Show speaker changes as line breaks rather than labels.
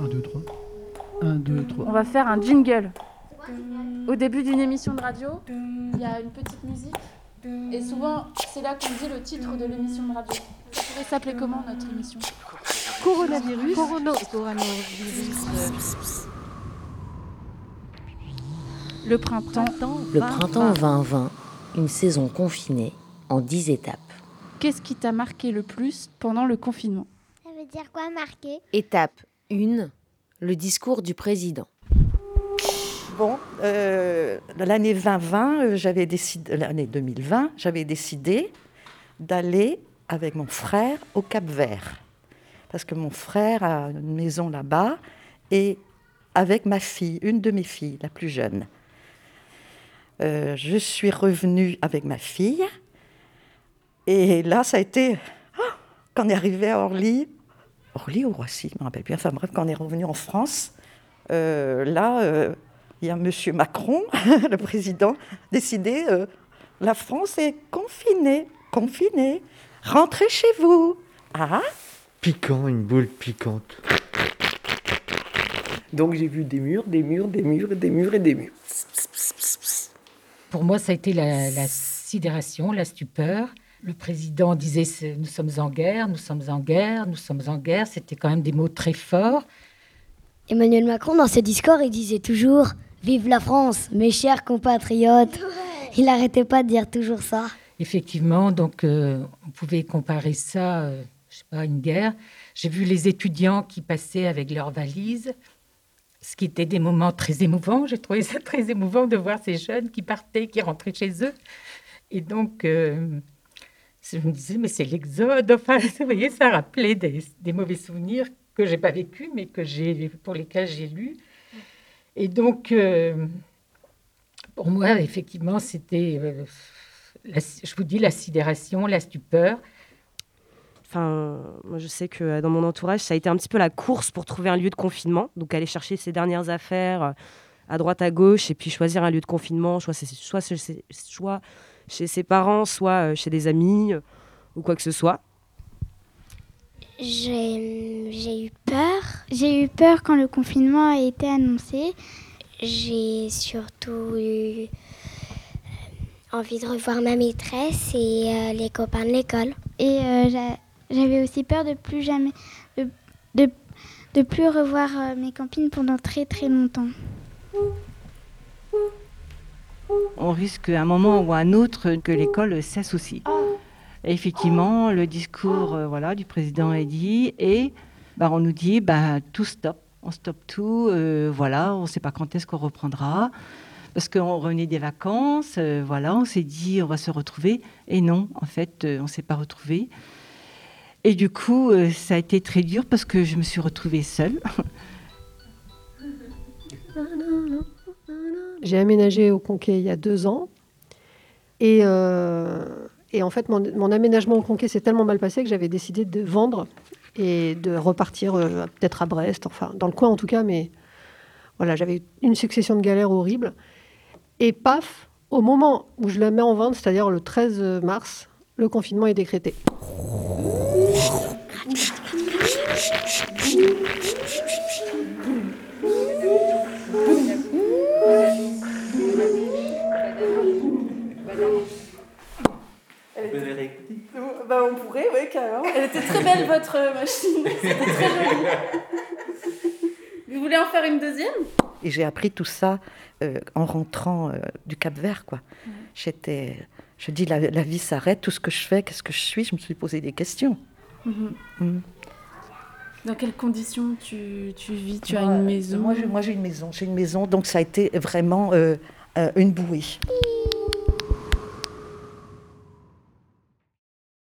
1, 2, 3. 1, 2, 3.
On va faire un jingle. Au début d'une émission de radio, il y a une petite musique. Et souvent, c'est là qu'on dit le titre de l'émission de radio. Ça pourrait s'appeler comment notre émission?
Coronavirus.
Corono- Le printemps.
Le printemps 2020, une saison confinée en 10 étapes.
Qu'est-ce qui t'a marqué le plus pendant le confinement?
Ça veut dire quoi marquer
Étape 1, le discours du président.
Bon, euh, l'année 2020, euh, j'avais décidé, l'année 2020, j'avais décidé d'aller avec mon frère au Cap Vert. Parce que mon frère a une maison là-bas et avec ma fille, une de mes filles, la plus jeune. Euh, je suis revenue avec ma fille et là, ça a été, ah, quand on est arrivé à Orly, Orly ou Roissy, je me rappelle plus, enfin bref, quand on est revenu en France, euh, là, euh, il y a M. Macron, le président, décidé, euh, la France est confinée, confinée, rentrez chez vous. Ah,
Piquant, une boule piquante.
Donc j'ai vu des murs, des murs, des murs, et des murs et des murs.
Pour moi, ça a été la, la sidération, la stupeur. Le président disait Nous sommes en guerre, nous sommes en guerre, nous sommes en guerre. C'était quand même des mots très forts.
Emmanuel Macron, dans ses discours, il disait toujours Vive la France, mes chers compatriotes. Il n'arrêtait pas de dire toujours ça.
Effectivement, donc euh, on pouvait comparer ça, euh, je sais pas, à une guerre. J'ai vu les étudiants qui passaient avec leurs valises, ce qui était des moments très émouvants. J'ai trouvé ça très émouvant de voir ces jeunes qui partaient, qui rentraient chez eux. Et donc, euh, je me disais, mais c'est l'exode. Enfin, vous voyez, ça rappelait des, mauvais souvenirs que j'ai pas vécus, mais que j'ai, pour lesquels j'ai lu. Et donc, euh, pour moi, effectivement, c'était, euh, je vous dis, la sidération, la stupeur.
Enfin, moi, je sais que euh, dans mon entourage, ça a été un petit peu la course pour trouver un lieu de confinement. Donc, aller chercher ses dernières affaires à droite, à gauche, et puis choisir un lieu de confinement, soit, soit, chez ses- soit chez ses parents, soit euh, chez des amis, euh, ou quoi que ce soit.
J'ai eu peur. J'ai eu peur quand le confinement a été annoncé. J'ai surtout eu euh, envie de revoir ma maîtresse et euh, les copains de l'école. Et euh, j'a- j'avais aussi peur de plus jamais de, de, de plus revoir euh, mes copines pendant très très longtemps.
On risque à un moment ou à un autre que l'école cesse aussi. Et effectivement, le discours euh, voilà, du président est dit et bah, on nous dit bah, tout stop, on stoppe tout, euh, voilà, on ne sait pas quand est-ce qu'on reprendra. Parce qu'on revenait des vacances, euh, voilà, on s'est dit on va se retrouver. Et non, en fait, on ne s'est pas retrouvé. Et du coup, ça a été très dur parce que je me suis retrouvée seule.
J'ai aménagé au Conquet il y a deux ans. Et, euh, en fait, mon, aménagement au Conquet s'est tellement mal passé que j'avais décidé de vendre et de repartir euh, peut-être à Brest, enfin dans le coin en tout cas. Mais voilà, j'avais une succession de galères horribles. Et paf, au moment où je la mets en vente, c'est-à-dire le 13 mars, le confinement est décrété.
Bah, on pourrait, oui, carrément. Elle était très belle, votre euh, machine. C'était très joli. Vous voulez en faire une deuxième?
Et j'ai appris tout ça euh, en rentrant euh, du Cap Vert, quoi. J'étais, je dis, la, la vie s'arrête, tout ce que je fais, qu'est-ce que je suis Je me suis posé des questions.
Mhm.
Mm.
Dans quelles conditions tu, tu vis? Tu as une maison?
Moi, j'ai, moi, j'ai une maison. J'ai une maison, donc ça a été vraiment euh, euh, une bouée.